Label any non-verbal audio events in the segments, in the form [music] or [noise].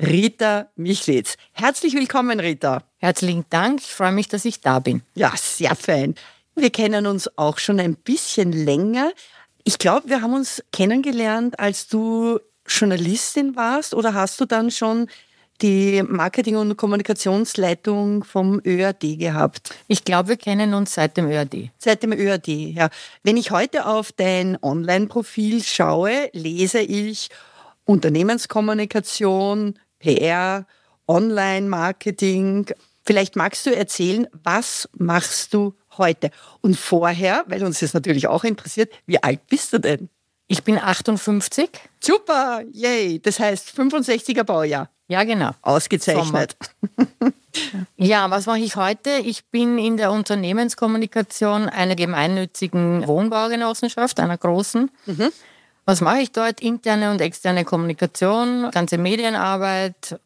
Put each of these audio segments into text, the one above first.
Rita Michlitz. Herzlich willkommen, Rita. Herzlichen Dank. Ich freue mich, dass ich da bin. Ja, sehr fein. Wir kennen uns auch schon ein bisschen länger. Ich glaube, wir haben uns kennengelernt, als du Journalistin warst oder hast du dann schon die Marketing- und Kommunikationsleitung vom ÖAD gehabt? Ich glaube, wir kennen uns seit dem ÖAD. Seit dem ÖAD, ja. Wenn ich heute auf dein Online-Profil schaue, lese ich Unternehmenskommunikation, PR, Online-Marketing. Vielleicht magst du erzählen, was machst du heute? Und vorher, weil uns das natürlich auch interessiert, wie alt bist du denn? Ich bin 58. Super, yay. Das heißt 65er Baujahr. Ja, genau. Ausgezeichnet. Ja, was mache ich heute? Ich bin in der Unternehmenskommunikation einer gemeinnützigen Wohnbaugenossenschaft, einer großen. Was mache ich dort? Interne und externe Kommunikation, ganze Medienarbeit.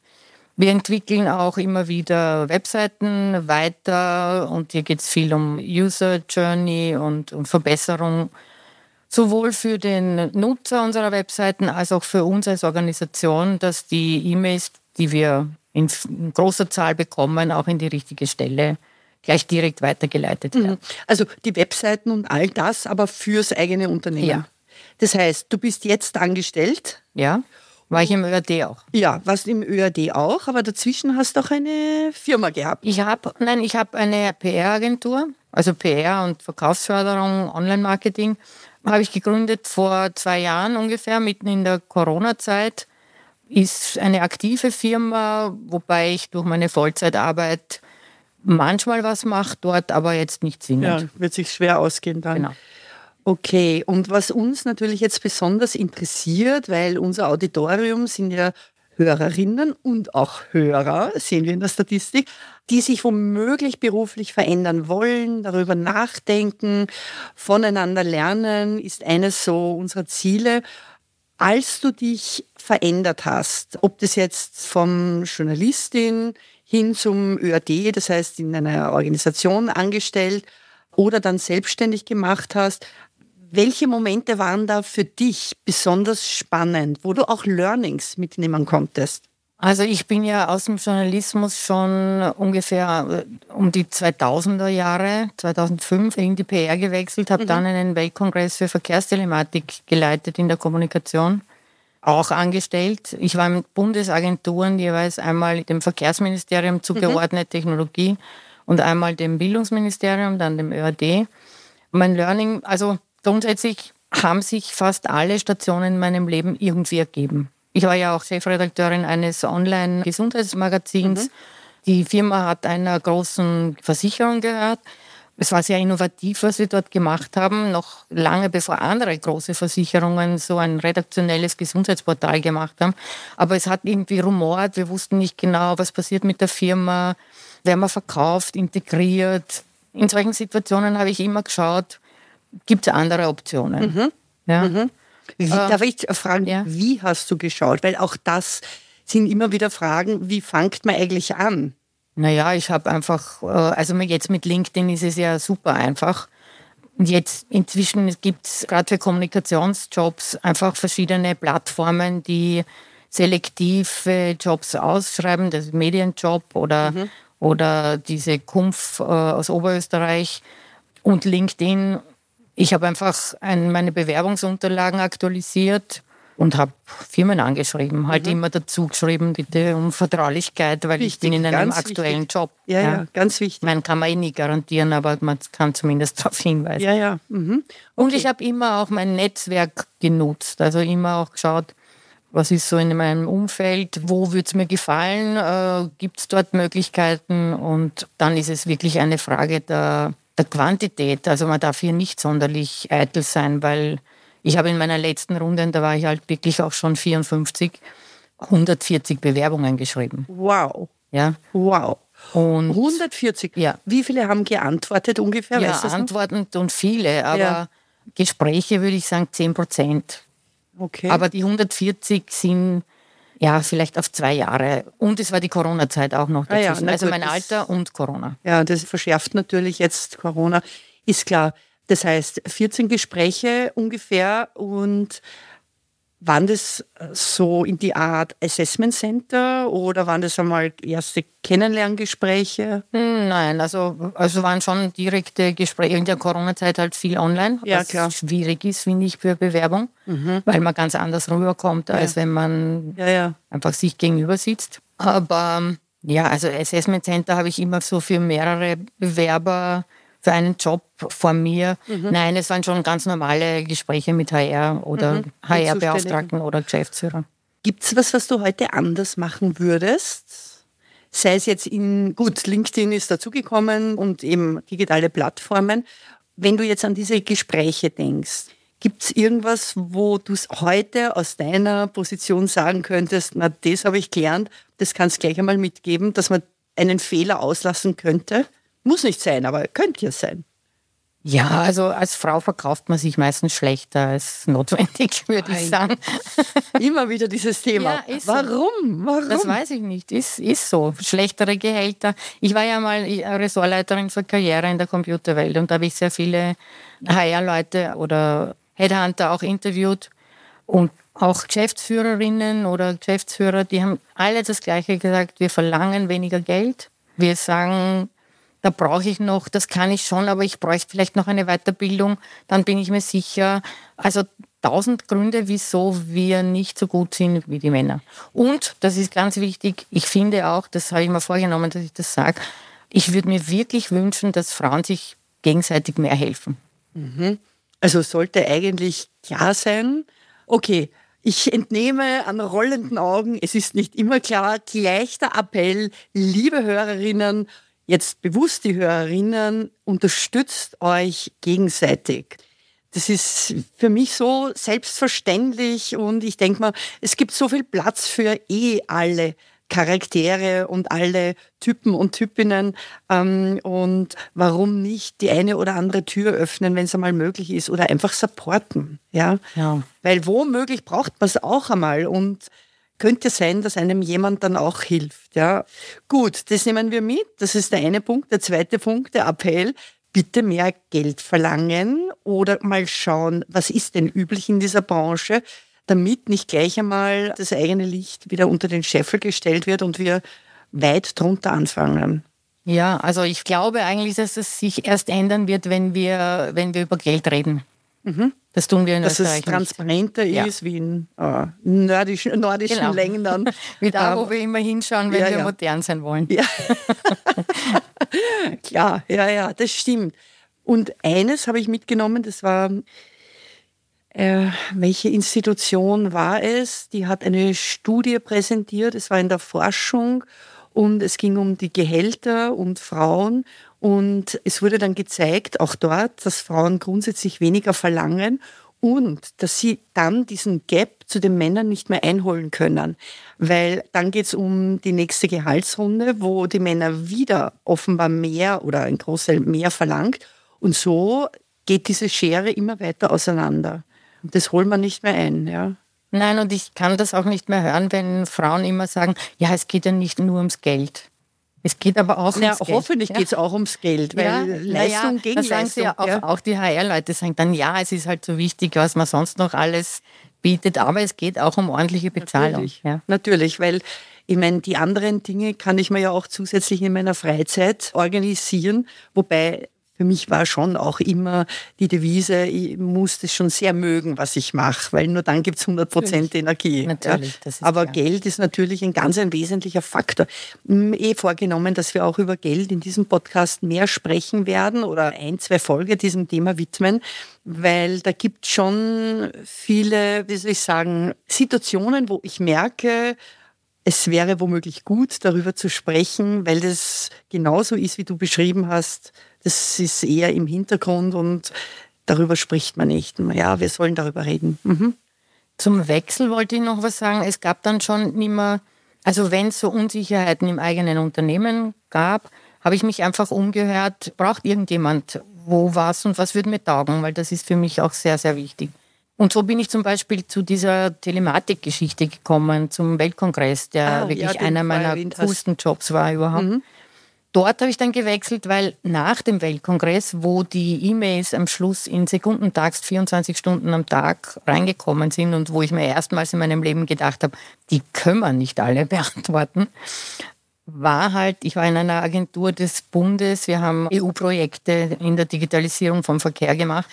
Wir entwickeln auch immer wieder Webseiten weiter und hier geht es viel um User Journey und, und Verbesserung sowohl für den Nutzer unserer Webseiten als auch für uns als Organisation, dass die E-Mails, die wir in, in großer Zahl bekommen, auch in die richtige Stelle gleich direkt weitergeleitet werden. Also die Webseiten und all das, aber fürs eigene Unternehmen. Ja. Das heißt, du bist jetzt angestellt. Ja, war ich im ÖRD auch. Ja, warst im ÖAD auch, aber dazwischen hast du auch eine Firma gehabt. Ich habe, nein, ich habe eine PR-Agentur, also PR und Verkaufsförderung, Online-Marketing, habe ich gegründet vor zwei Jahren ungefähr, mitten in der Corona-Zeit. Ist eine aktive Firma, wobei ich durch meine Vollzeitarbeit manchmal was mache dort, aber jetzt nicht Ja, zwingend. wird sich schwer ausgehen dann. Genau. Okay, und was uns natürlich jetzt besonders interessiert, weil unser Auditorium sind ja Hörerinnen und auch Hörer, sehen wir in der Statistik, die sich womöglich beruflich verändern wollen, darüber nachdenken, voneinander lernen, ist eines so unserer Ziele. Als du dich verändert hast, ob das jetzt vom Journalistin hin zum ÖAD, das heißt in einer Organisation angestellt oder dann selbstständig gemacht hast, welche Momente waren da für dich besonders spannend, wo du auch Learnings mitnehmen konntest? Also ich bin ja aus dem Journalismus schon ungefähr äh, um die 2000er Jahre, 2005 in die PR gewechselt, habe dann einen Weltkongress für Verkehrstelematik geleitet in der Kommunikation, auch angestellt. Ich war in Bundesagenturen jeweils einmal dem Verkehrsministerium zugeordnet Technologie und einmal dem Bildungsministerium, dann dem ÖAD. Mein Learning, also grundsätzlich haben sich fast alle Stationen in meinem Leben irgendwie ergeben. Ich war ja auch Chefredakteurin eines Online-Gesundheitsmagazins. Die Firma hat einer großen Versicherung gehört. Es war sehr innovativ, was wir dort gemacht haben, noch lange bevor andere große Versicherungen so ein redaktionelles Gesundheitsportal gemacht haben. Aber es hat irgendwie rumort, wir wussten nicht genau, was passiert mit der Firma, werden wir verkauft, integriert. In solchen Situationen habe ich immer geschaut, gibt es andere Optionen. Ja. Wie, darf ich fragen, ja. wie hast du geschaut? Weil auch das sind immer wieder Fragen, wie fängt man eigentlich an? Naja, ich habe einfach, äh, also jetzt mit LinkedIn ist es ja super einfach. Und jetzt inzwischen gibt es gerade für Kommunikationsjobs einfach verschiedene Plattformen, die selektive Jobs ausschreiben, das Medienjob oder, oder diese Kumpf äh, aus Oberösterreich und LinkedIn. Ich habe einfach ein, meine Bewerbungsunterlagen aktualisiert und habe Firmen angeschrieben, halt immer dazu geschrieben, bitte um Vertraulichkeit, weil ich Wichtig, bin in einem aktuellen wichtig. Job. Ja, ja, ganz wichtig. Man kann man eh nie garantieren, aber man kann zumindest [laughs] darauf hinweisen. Ja, ja. Mhm. Und ich habe immer auch mein Netzwerk genutzt, also immer auch geschaut, was ist so in meinem Umfeld, wo würde es mir gefallen, äh, gibt es dort Möglichkeiten und dann ist es wirklich eine Frage der, der Quantität. Also man darf hier nicht sonderlich eitel sein, weil ich habe in meiner letzten Runde, da war ich halt wirklich auch schon 54, 140 Bewerbungen geschrieben. Wow. Ja, Wow. Und 140? Ja. Wie viele haben geantwortet ungefähr? ja, Weißt du das noch? Antworten und viele, aber Ja. Gespräche würde ich sagen 10 Prozent. Okay. Aber die 140 sind ja vielleicht auf zwei Jahre. Und es war die Corona-Zeit auch noch Ah ja, dazwischen. also gut, mein das- Alter und Corona. Ja, das verschärft natürlich jetzt Corona, ist klar. Das heißt, 14 Gespräche ungefähr und waren das äh, so in die Art Assessment Center oder waren das einmal erste Kennenlerngespräche? Hm, Nein, also, also waren schon direkte Gespräche. In der Corona-Zeit halt viel online, Ja, was klar. Mhm. schwierig ist, finde ich, für Bewerbung, weil man ganz anders rüberkommt, als wenn man Ja, ja. einfach sich gegenüber sitzt. Aber ähm, ja, also Assessment Center habe ich immer so für mehrere Bewerber für einen Job vor mir. Mhm. Nein, es waren schon ganz normale Gespräche mit HR oder Mhm. HR-Beauftragten oder Geschäftsführer. Gibt es was, was du heute anders machen würdest? Sei es jetzt in, gut, LinkedIn ist dazugekommen und eben digitale Plattformen. Wenn du jetzt an diese Gespräche denkst, gibt es irgendwas, wo du es heute aus deiner Position sagen könntest, na, das habe ich gelernt, das kannst du gleich einmal mitgeben, dass man einen Fehler auslassen könnte? Muss nicht sein, aber könnte ja sein. Ja, also als Frau verkauft man sich meistens schlechter als notwendig, [laughs] würde ich sagen. [laughs] Immer wieder dieses Thema. Ja, ist so. Warum? Warum? Das weiß ich nicht. Ist, ist so. Schlechtere Gehälter. Ich war ja mal Ressortleiterin für Karriere in der Computerwelt und da habe ich sehr viele HR-Leute oder Headhunter auch interviewt und auch Geschäftsführerinnen oder Geschäftsführer, die haben alle das Gleiche gesagt. Wir verlangen weniger Geld. Wir sagen, da brauche ich noch, das kann ich schon, aber ich bräuchte vielleicht noch eine Weiterbildung, dann bin ich mir sicher. Also tausend Gründe, wieso wir nicht so gut sind wie die Männer. Und, das ist ganz wichtig, ich finde auch, das habe ich mir vorgenommen, dass ich das sage, ich würde mir wirklich wünschen, dass Frauen sich gegenseitig mehr helfen. Also sollte eigentlich klar sein, okay, ich entnehme an rollenden Augen, es ist nicht immer klar, gleich der Appell, liebe Hörerinnen, jetzt bewusst die Hörerinnen, unterstützt euch gegenseitig. Das ist für mich so selbstverständlich und ich denke mal, es gibt so viel Platz für eh alle Charaktere und alle Typen und Typinnen. Ähm, und warum nicht die eine oder andere Tür öffnen, wenn es einmal möglich ist, oder einfach supporten. Ja? Ja. Weil womöglich braucht man es auch einmal und könnte sein, dass einem jemand dann auch hilft. Ja? Gut, das nehmen wir mit. Das ist der eine Punkt. Der zweite Punkt, der Appell. Bitte mehr Geld verlangen oder mal schauen, was ist denn üblich in dieser Branche, damit nicht gleich einmal das eigene Licht wieder unter den Scheffel gestellt wird und wir weit drunter anfangen. Ja, also ich glaube eigentlich, dass es sich erst ändern wird, wenn wir, wenn wir über Geld reden. Das tun wir in Mhm. Dass es Österreich nicht. transparenter Ja. ist wie in äh, nordischen, [laughs] nordischen Genau. Ländern. [laughs] Wie da, Ähm, wo wir immer hinschauen, wenn ja, wir ja. modern sein wollen. Ja. [laughs] Klar, ja, ja, das stimmt. Und eines habe ich mitgenommen, das war, äh, welche Institution war es? Die hat eine Studie präsentiert, es war in der Forschung und es ging um die Gehälter und Frauen. Und es wurde dann gezeigt, auch dort, dass Frauen grundsätzlich weniger verlangen und dass sie dann diesen Gap zu den Männern nicht mehr einholen können. Weil dann geht es um die nächste Gehaltsrunde, wo die Männer wieder offenbar mehr oder ein Großteil mehr verlangt. Und so geht diese Schere immer weiter auseinander. Und das holt man nicht mehr ein. Ja. Nein, und ich kann das auch nicht mehr hören, wenn Frauen immer sagen, ja, es geht ja nicht nur ums Geld. Es geht aber auch Ja, ums Geld. hoffentlich ja. geht es auch ums Geld, weil ja, Leistung naja, gegen das Leistung. ja auch, ja. auch die HR-Leute sagen dann, ja, es ist halt so wichtig, was man sonst noch alles bietet, aber es geht auch um ordentliche Bezahlung. Natürlich, Ja. natürlich, weil ich meine, die anderen Dinge kann ich mir ja auch zusätzlich in meiner Freizeit organisieren, wobei für mich war schon auch immer die Devise, ich muss das schon sehr mögen, was ich mache, weil nur dann gibt es 100 Prozent Energie. Natürlich, ist Aber klar. Geld ist natürlich ein ganz ein wesentlicher Faktor. Eh vorgenommen, dass wir auch über Geld in diesem Podcast mehr sprechen werden oder ein, zwei Folge diesem Thema widmen, weil da gibt schon viele, wie soll ich sagen, Situationen, wo ich merke, es wäre womöglich gut, darüber zu sprechen, weil das genauso ist, wie du beschrieben hast. Das ist eher im Hintergrund und darüber spricht man nicht. Ja, wir sollen darüber reden. Mhm. Zum Wechsel wollte ich noch was sagen. Es gab dann schon nicht mehr, also wenn es so Unsicherheiten im eigenen Unternehmen gab, habe ich mich einfach umgehört, braucht irgendjemand wo was und was würde mir taugen, weil das ist für mich auch sehr, sehr wichtig. Und so bin ich zum Beispiel zu dieser Telematik-Geschichte gekommen, zum Weltkongress, der Ah, wirklich ja, einer meiner. Mhm. coolsten Jobs war überhaupt. Dort habe ich dann gewechselt, weil nach dem Weltkongress, wo die E-Mails am Schluss in Sekundentakt 24 Stunden am Tag reingekommen sind und wo ich mir erstmals in meinem Leben gedacht habe, die können wir nicht alle [laughs] beantworten, war halt, ich war in einer Agentur des Bundes, wir haben EU-Projekte in der Digitalisierung vom Verkehr gemacht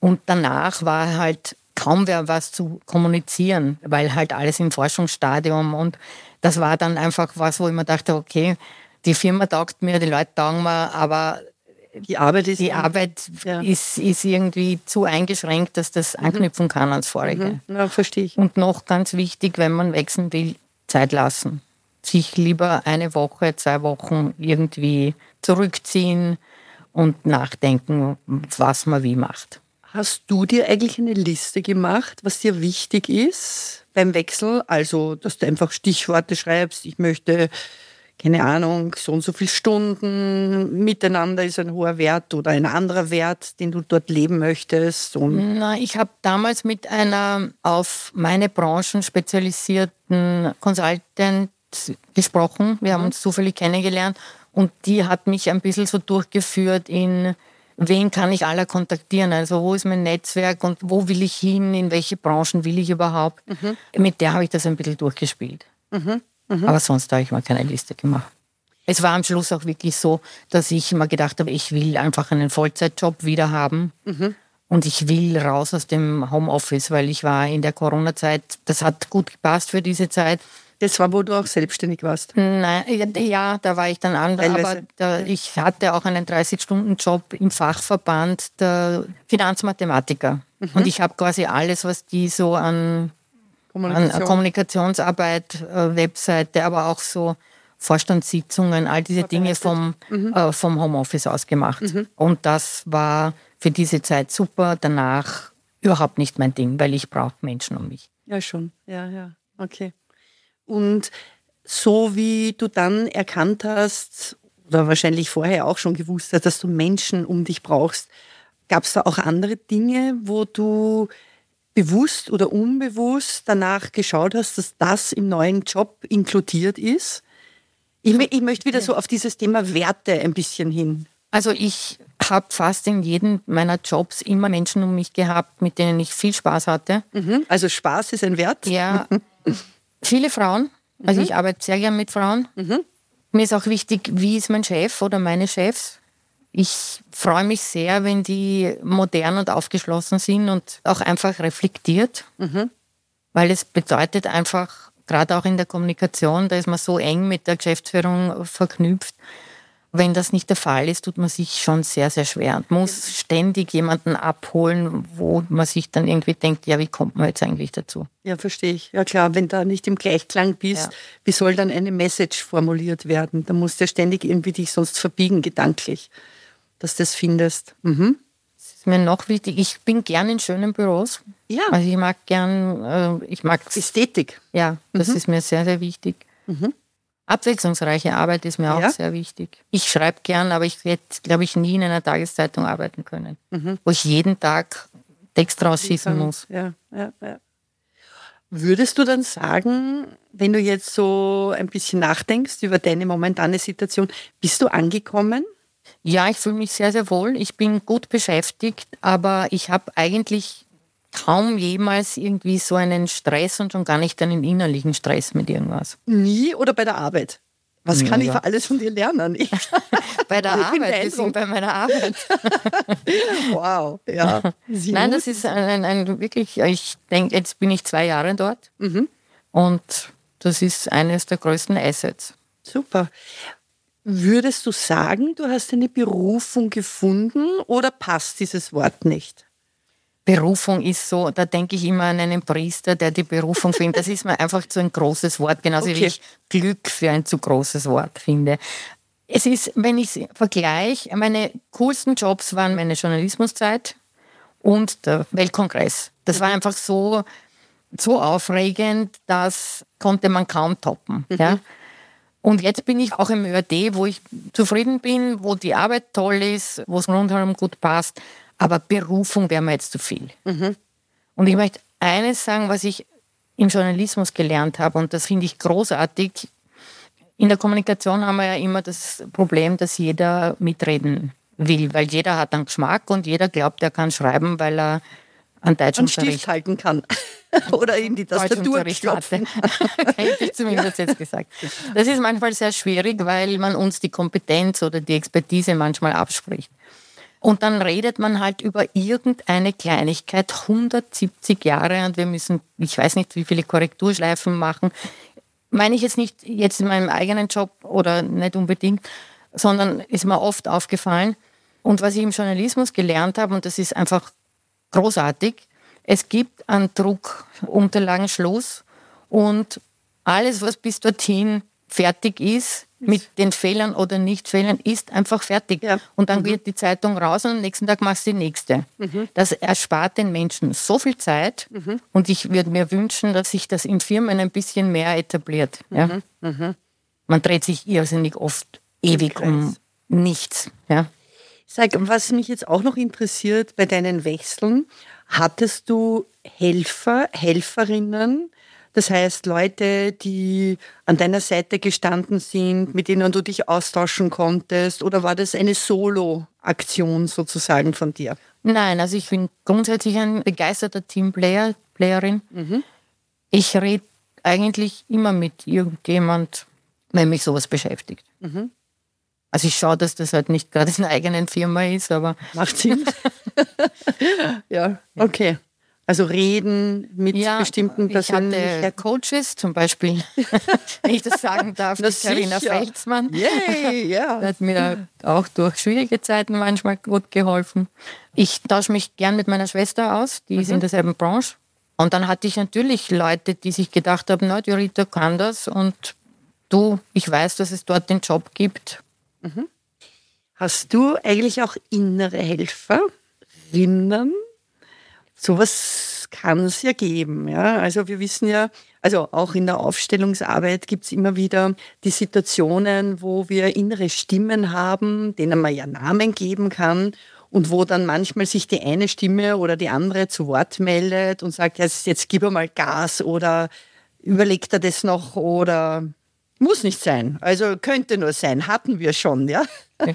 und danach war halt kaum wer was zu kommunizieren, weil halt alles im Forschungsstadium und das war dann einfach was, wo ich mir dachte, okay, die Firma taugt mir, die Leute taugen mir, aber Die Arbeit ist die Arbeit Ja. ist, ist irgendwie zu eingeschränkt, dass das anknüpfen kann ans Vorige. Ja, verstehe ich. Und noch ganz wichtig, wenn man wechseln will, Zeit lassen. Sich lieber eine Woche, zwei Wochen irgendwie zurückziehen und nachdenken, was man wie macht. Hast du dir eigentlich eine Liste gemacht, was dir wichtig ist beim Wechsel? Also, dass du einfach Stichworte schreibst, ich möchte, keine Ahnung, so und so viele Stunden miteinander ist ein hoher Wert oder ein anderer Wert, den du dort leben möchtest. Und Na, ich habe damals mit einer auf meine Branchen spezialisierten Consultant gesprochen. Wir haben uns zufällig kennengelernt und die hat mich ein bisschen so durchgeführt in wen kann ich aller kontaktieren? Also wo ist mein Netzwerk und wo will ich hin? In welche Branchen will ich überhaupt? Mit der habe ich das ein bisschen durchgespielt. Aber sonst habe ich mir keine Liste gemacht. Es war am Schluss auch wirklich so, dass ich immer gedacht habe, ich will einfach einen Vollzeitjob wieder haben. Und ich will raus aus dem Homeoffice, weil ich war in der Corona-Zeit, das hat gut gepasst für diese Zeit. Das war, wo du auch selbstständig warst. Nein, ja, da war ich dann anders, aber da, ich hatte auch einen 30-Stunden-Job im Fachverband der Finanzmathematiker. Und ich habe quasi alles, was die so an an Kommunikation. Kommunikationsarbeit, äh, Webseite, aber auch so Vorstandssitzungen, all diese Dinge vom, äh, vom Homeoffice aus gemacht. Und das war für diese Zeit super. Danach überhaupt nicht mein Ding, weil ich brauche Menschen um mich. Ja, schon. Ja, ja. Okay. Und so wie du dann erkannt hast, oder wahrscheinlich vorher auch schon gewusst hast, dass du Menschen um dich brauchst, gab es da auch andere Dinge, wo du bewusst oder unbewusst danach geschaut hast, dass das im neuen Job inkludiert ist? Ich, ich möchte wieder so auf dieses Thema Werte ein bisschen hin. Also ich habe fast in jedem meiner Jobs immer Menschen um mich gehabt, mit denen ich viel Spaß hatte. Mhm. Also Spaß ist ein Wert. Ja, [laughs] viele Frauen. Also ich arbeite sehr gern mit Frauen. Mir ist auch wichtig, wie ist mein Chef oder meine Chefs. Ich freue mich sehr, wenn die modern und aufgeschlossen sind und auch einfach reflektiert, weil es bedeutet einfach, gerade auch in der Kommunikation, da ist man so eng mit der Geschäftsführung verknüpft. Wenn das nicht der Fall ist, tut man sich schon sehr, sehr schwer und muss ständig jemanden abholen, wo man sich dann irgendwie denkt, ja, wie kommt man jetzt eigentlich dazu? Ja, verstehe ich. Ja klar, wenn da nicht im Gleichklang bist, Ja. wie soll dann eine Message formuliert werden? Da musst du ja ständig irgendwie dich sonst verbiegen, gedanklich, dass du das findest. Mhm. Das ist mir noch wichtig. Ich bin gern in schönen Büros. Ja. Also ich mag gern, äh, ich mag, Ästhetik. ja, das ist mir sehr, sehr wichtig. Abwechslungsreiche Arbeit ist mir auch Ja. sehr wichtig. Ich schreibe gern, aber ich hätte, glaube ich, nie in einer Tageszeitung arbeiten können, wo ich jeden Tag Text rausschießen muss. Ja, ja, ja. Würdest du dann sagen, wenn du jetzt so ein bisschen nachdenkst über deine momentane Situation, bist du angekommen? Ja, ich fühle mich sehr, sehr wohl. Ich bin gut beschäftigt, aber ich habe eigentlich kaum jemals irgendwie so einen Stress und schon gar nicht einen innerlichen Stress mit irgendwas. Nie oder bei der Arbeit? Was kann ich Ja. für alles von dir lernen? Ich, [laughs] [laughs] Bei der Ich Arbeit, wir sind bei meiner Arbeit. [laughs] wow, ja. Sie Nein, das ist ein, ein, ein wirklich, ich denke, jetzt bin ich zwei Jahre dort und das ist eines der größten Assets. Super. Würdest du sagen, du hast eine Berufung gefunden oder passt dieses Wort nicht? Berufung ist so, da denke ich immer an einen Priester, der die Berufung findet. Das ist mir einfach zu ein großes Wort, genauso wie Okay. ich Glück für ein zu großes Wort finde. Es ist, wenn ich es vergleiche, meine coolsten Jobs waren meine Journalismuszeit und der Weltkongress. Das war einfach so, so aufregend, das konnte man kaum toppen. Ja? Und jetzt bin ich auch im ÖRD, wo ich zufrieden bin, wo die Arbeit toll ist, wo es rundherum gut passt. Aber Berufung wäre mir jetzt zu viel. Und ich möchte eines sagen, was ich im Journalismus gelernt habe, und das finde ich großartig. In der Kommunikation haben wir ja immer das Problem, dass jeder mitreden will, weil jeder hat einen Geschmack und jeder glaubt, er kann schreiben, weil er an Deutsch Einen Stift halten kann. [laughs] Oder in die Tastatur Deutschunterricht klopfen. [laughs] Hätte ich zumindest jetzt gesagt. Das ist manchmal sehr schwierig, weil man uns die Kompetenz oder die Expertise manchmal abspricht. Und dann redet man halt über irgendeine Kleinigkeit 170 Jahre und wir müssen, ich weiß nicht, wie viele Korrekturschleifen machen. Meine ich jetzt nicht jetzt in meinem eigenen Job oder nicht unbedingt, sondern ist mir oft aufgefallen. Und was ich im Journalismus gelernt habe, und das ist einfach großartig. Es gibt einen Druckunterlagenschluss und alles, was bis dorthin fertig ist, mit den Fehlern oder Nicht-Fehlern, ist einfach fertig. Ja. Und dann geht die Zeitung raus und am nächsten Tag machst du die nächste. Das erspart den Menschen so viel Zeit und ich würde mir wünschen, dass sich das in Firmen ein bisschen mehr etabliert. Ja? Man dreht sich irrsinnig oft ewig um nichts. Ja? Sag, was mich jetzt auch noch interessiert bei deinen Wechseln, hattest du Helfer, Helferinnen, das heißt Leute, die an deiner Seite gestanden sind, mit denen du dich austauschen konntest, oder war das eine Solo-Aktion sozusagen von dir? Nein, also ich bin grundsätzlich ein begeisterter Teamplayer, Playerin. Ich rede eigentlich immer mit irgendjemand, wenn mich sowas beschäftigt. Also ich schaue, dass das halt nicht gerade in der eigenen Firma ist, aber Macht Sinn? [laughs] [laughs] ja, okay. Also reden mit bestimmten ich hatte. Coaches, zum Beispiel, [laughs] wenn ich das sagen darf, Na die Carina sicher. Felsmann. Yay, Die ja. hat mir auch durch schwierige Zeiten manchmal gut geholfen. Ich tausche mich gern mit meiner Schwester aus, die ist in derselben Branche. Und dann hatte ich natürlich Leute, die sich gedacht haben, na, die Rita kann das und du, ich weiß, dass es dort den Job gibt. Hast du eigentlich auch innere Helferinnen? Sowas kann es ja geben. Ja? Also wir wissen ja, also auch in der Aufstellungsarbeit gibt es immer wieder die Situationen, wo wir innere Stimmen haben, denen man ja Namen geben kann und wo dann manchmal sich die eine Stimme oder die andere zu Wort meldet und sagt, jetzt, jetzt gib mal Gas oder überlegt er das noch oder muss nicht sein. Also könnte nur sein, hatten wir schon, ja. [laughs]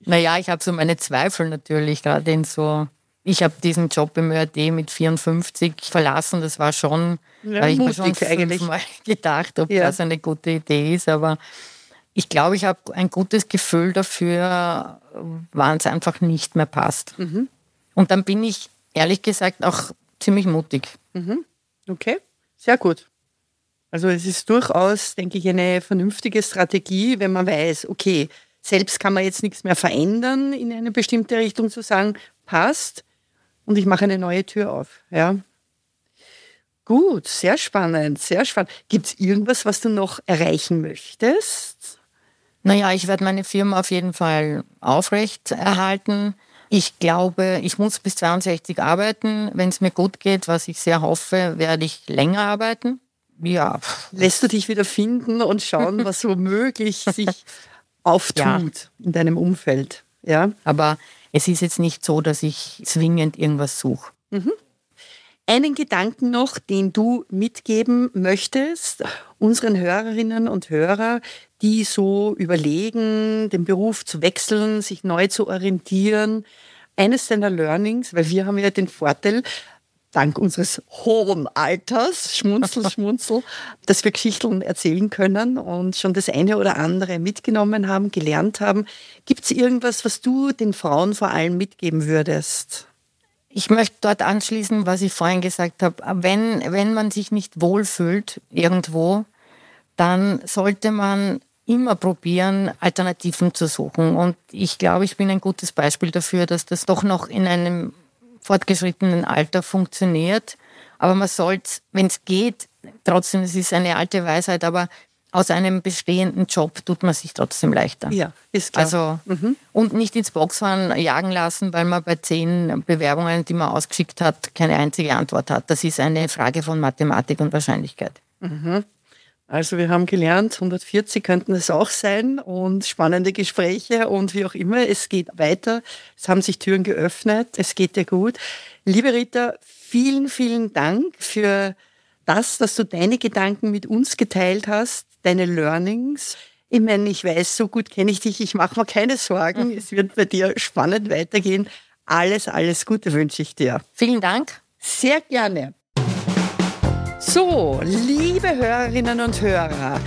Naja, ich habe so meine Zweifel natürlich, gerade in so. Ich habe diesen Job im ÖRD mit 54 verlassen. Das war schon, Ja, hab ich mir schon eigentlich. fünfmal [laughs] gedacht, ob Ja. das eine gute Idee ist. Aber ich glaube, ich habe ein gutes Gefühl dafür, wann es einfach nicht mehr passt. Mhm. Und dann bin ich ehrlich gesagt auch ziemlich mutig. Okay, sehr gut. Also es ist durchaus, denke ich, eine vernünftige Strategie, wenn man weiß, okay, selbst kann man jetzt nichts mehr verändern in eine bestimmte Richtung zu sagen, passt und ich mache eine neue Tür auf. Ja. Gut, sehr spannend, sehr spannend. Gibt es irgendwas, was du noch erreichen möchtest? Naja, ich werde meine Firma auf jeden Fall aufrecht erhalten. Ich glaube, ich muss bis 62 arbeiten. Wenn es mir gut geht, was ich sehr hoffe, werde ich länger arbeiten. Ja, Lässt du dich wieder finden und schauen, was womöglich sich [laughs] auftut Ja. in deinem Umfeld? Ja. aber es ist jetzt nicht so, dass ich zwingend irgendwas suche. Einen Gedanken noch, den du mitgeben möchtest, unseren Hörerinnen und Hörer, die so überlegen, den Beruf zu wechseln, sich neu zu orientieren. Eines deiner Learnings, weil wir haben ja den Vorteil, dank unseres hohen Alters, schmunzel, [laughs] schmunzel, dass wir Geschichten erzählen können und schon das eine oder andere mitgenommen haben, gelernt haben. Gibt es irgendwas, was du den Frauen vor allem mitgeben würdest? Ich möchte dort anschließen, was ich vorhin gesagt habe. Wenn, wenn man sich nicht wohlfühlt irgendwo, dann sollte man immer probieren, Alternativen zu suchen. Und ich glaube, ich bin ein gutes Beispiel dafür, dass das doch noch in einem fortgeschrittenen Alter funktioniert. Aber man sollte, wenn es geht, trotzdem, es ist eine alte Weisheit, aber aus einem bestehenden Job tut man sich trotzdem leichter. Ja, ist klar. Also und nicht ins Boxhorn jagen lassen, weil man bei zehn Bewerbungen, die man ausgeschickt hat, keine einzige Antwort hat. Das ist eine Frage von Mathematik und Wahrscheinlichkeit. Also wir haben gelernt, 140 könnten es auch sein und spannende Gespräche und wie auch immer. Es geht weiter. Es haben sich Türen geöffnet. Es geht dir gut. Liebe Rita, vielen, vielen Dank für das, dass du deine Gedanken mit uns geteilt hast, deine Learnings. Ich meine, ich weiß, so gut kenne ich dich, ich mache mir keine Sorgen. Es wird bei dir spannend weitergehen. Alles, alles Gute wünsche ich dir. Vielen Dank. Sehr gerne. So, liebe Hörerinnen und Hörer,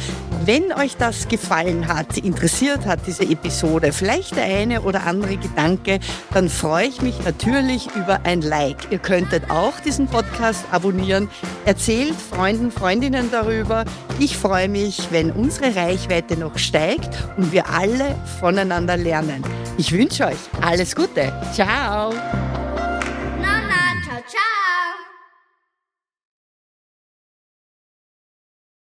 wenn euch das gefallen hat, interessiert hat, diese Episode, vielleicht der eine oder andere Gedanke, dann freue ich mich natürlich über ein Like. Ihr könntet auch diesen Podcast abonnieren. Erzählt Freunden, Freundinnen darüber. Ich freue mich, wenn unsere Reichweite noch steigt und wir alle voneinander lernen. Ich wünsche euch alles Gute. Ciao.